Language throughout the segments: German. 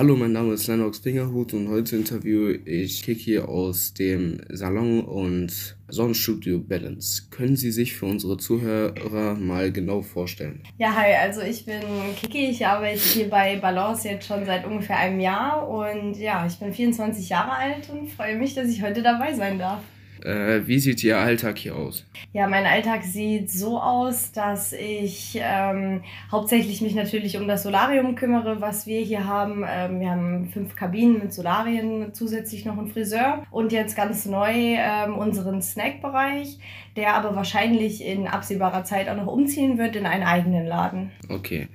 ist Lennox Fingerhut und heute interviewe ich Kiki aus dem Salon und Sonnenstudio Balance. Können Sie sich für unsere Zuhörer mal genau vorstellen? Ja, hi, also ich bin Kiki, ich arbeite hier bei Balance jetzt schon seit ungefähr einem Jahr und ja, ich bin 24 Jahre alt und freue mich, dass ich heute dabei sein darf. Äh, wie sieht Ihr Alltag hier aus? Ja, mein Alltag sieht so aus, dass ich ähm, hauptsächlich mich natürlich um das Solarium kümmere, was wir hier haben. Ähm, wir haben fünf Kabinen mit Solarien, zusätzlich noch einen Friseur und jetzt ganz neu ähm, unseren Snackbereich, der aber wahrscheinlich in absehbarer Zeit auch noch umziehen wird in einen eigenen Laden. Okay.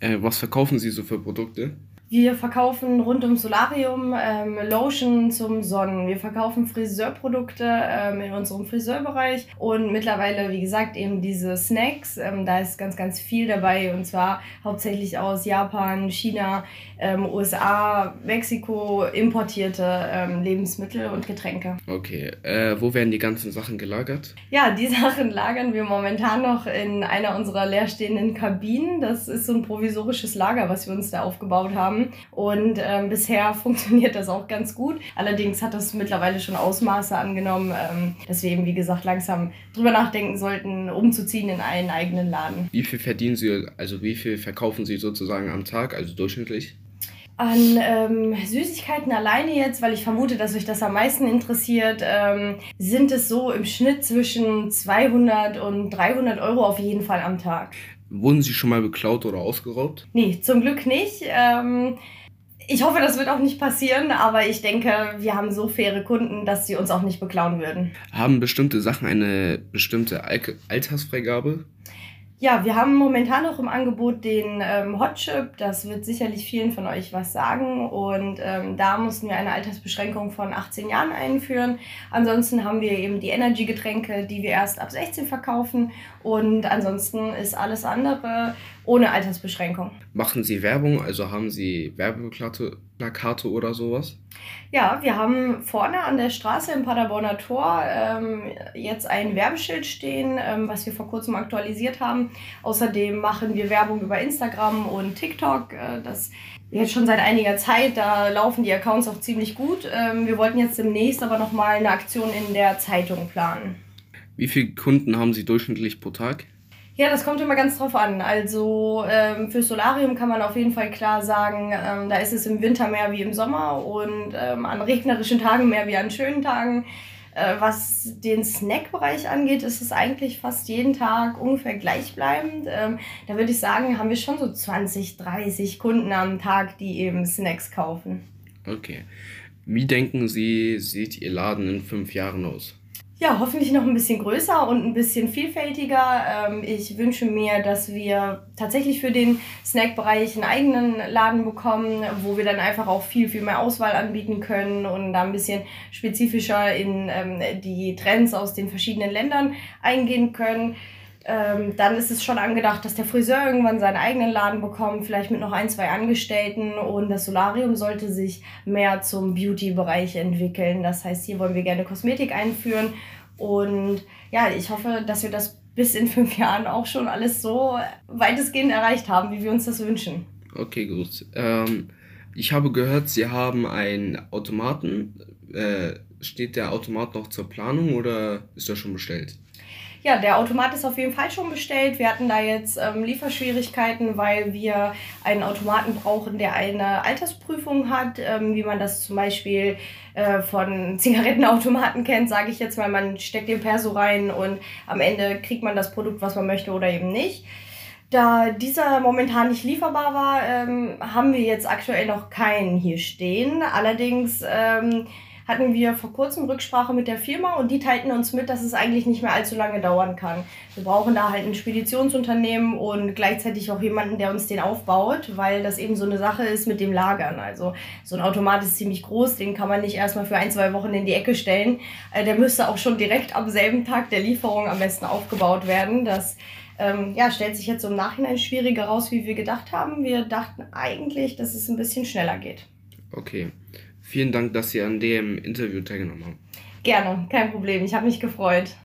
Äh, was verkaufen Sie so für Produkte? Wir verkaufen rund ums Solarium ähm, Lotion zum Sonnen. Wir verkaufen Friseurprodukte ähm, in unserem Friseurbereich und mittlerweile, wie gesagt, eben diese Snacks. Ähm, da ist ganz, ganz viel dabei und zwar hauptsächlich aus Japan, China, ähm, USA, Mexiko importierte ähm, Lebensmittel und Getränke. Okay. Äh, wo werden die ganzen Sachen gelagert? Ja, die Sachen lagern wir momentan noch in einer unserer leerstehenden Kabinen. Das ist so ein provisorisches Lager, was wir uns da aufgebaut haben. Und ähm, bisher funktioniert das auch ganz gut. Allerdings hat das mittlerweile schon Ausmaße angenommen, ähm, dass wir eben, wie gesagt, langsam drüber nachdenken sollten, umzuziehen in einen eigenen Laden. Wie viel verdienen Sie, also wie viel verkaufen Sie sozusagen am Tag, also durchschnittlich? An ähm, Süßigkeiten alleine jetzt, weil ich vermute, dass euch das am meisten interessiert, ähm, sind es so im Schnitt zwischen 200 und 300 Euro auf jeden Fall am Tag. Wurden Sie schon mal beklaut oder ausgeraubt? Nee, zum Glück nicht. Ähm, ich hoffe, das wird auch nicht passieren, aber ich denke, wir haben so faire Kunden, dass sie uns auch nicht beklauen würden. Haben bestimmte Sachen eine bestimmte Al Altersfreigabe? Ja, wir haben momentan noch im Angebot den ähm, Hot Chip. Das wird sicherlich vielen von euch was sagen. Und ähm, da mussten wir eine Altersbeschränkung von 18 Jahren einführen. Ansonsten haben wir eben die Energy-Getränke, die wir erst ab 16 verkaufen. Und ansonsten ist alles andere ohne Altersbeschränkung. Machen Sie Werbung? Also haben Sie Werbeplakate Plakate oder sowas? Ja, wir haben vorne an der Straße im Paderborner Tor ähm, jetzt ein Werbeschild stehen, ähm, was wir vor kurzem aktualisiert haben. Außerdem machen wir Werbung über Instagram und TikTok. Äh, das jetzt schon seit einiger Zeit. Da laufen die Accounts auch ziemlich gut. Ähm, wir wollten jetzt demnächst aber nochmal eine Aktion in der Zeitung planen. Wie viele Kunden haben Sie durchschnittlich pro Tag? Ja, das kommt immer ganz drauf an. Also ähm, für Solarium kann man auf jeden Fall klar sagen, ähm, da ist es im Winter mehr wie im Sommer und ähm, an regnerischen Tagen mehr wie an schönen Tagen. Äh, was den Snackbereich angeht, ist es eigentlich fast jeden Tag ungefähr gleichbleibend. Ähm, da würde ich sagen, haben wir schon so 20, 30 Kunden am Tag, die eben Snacks kaufen. Okay. Wie denken Sie, sieht Ihr Laden in fünf Jahren aus? Ja, hoffentlich noch ein bisschen größer und ein bisschen vielfältiger. Ähm, ich wünsche mir, dass wir tatsächlich für den Snackbereich einen eigenen Laden bekommen, wo wir dann einfach auch viel, viel mehr Auswahl anbieten können und da ein bisschen spezifischer in ähm, die Trends aus den verschiedenen Ländern eingehen können. Ähm, dann ist es schon angedacht, dass der Friseur irgendwann seinen eigenen Laden bekommt, vielleicht mit noch ein, zwei Angestellten. Und das Solarium sollte sich mehr zum Beauty-Bereich entwickeln. Das heißt, hier wollen wir gerne Kosmetik einführen. Und ja, ich hoffe, dass wir das bis in fünf Jahren auch schon alles so weitestgehend erreicht haben, wie wir uns das wünschen. Okay, gut. Ähm, ich habe gehört, Sie haben einen Automaten. Äh, steht der Automat noch zur Planung oder ist er schon bestellt? Ja, der Automat ist auf jeden Fall schon bestellt. Wir hatten da jetzt ähm, Lieferschwierigkeiten, weil wir einen Automaten brauchen, der eine Altersprüfung hat, ähm, wie man das zum Beispiel äh, von Zigarettenautomaten kennt, sage ich jetzt mal. Man steckt den Perso rein und am Ende kriegt man das Produkt, was man möchte oder eben nicht. Da dieser momentan nicht lieferbar war, ähm, haben wir jetzt aktuell noch keinen hier stehen. Allerdings ähm, hatten wir vor kurzem Rücksprache mit der Firma und die teilten uns mit, dass es eigentlich nicht mehr allzu lange dauern kann. Wir brauchen da halt ein Speditionsunternehmen und gleichzeitig auch jemanden, der uns den aufbaut, weil das eben so eine Sache ist mit dem Lagern. Also so ein Automat ist ziemlich groß, den kann man nicht erstmal für ein, zwei Wochen in die Ecke stellen. Äh, der müsste auch schon direkt am selben Tag der Lieferung am besten aufgebaut werden. Das ähm, ja, stellt sich jetzt im Nachhinein schwieriger raus, wie wir gedacht haben. Wir dachten eigentlich, dass es ein bisschen schneller geht. Okay. Vielen Dank, dass Sie an dem Interview teilgenommen haben. Gerne, kein Problem. Ich habe mich gefreut.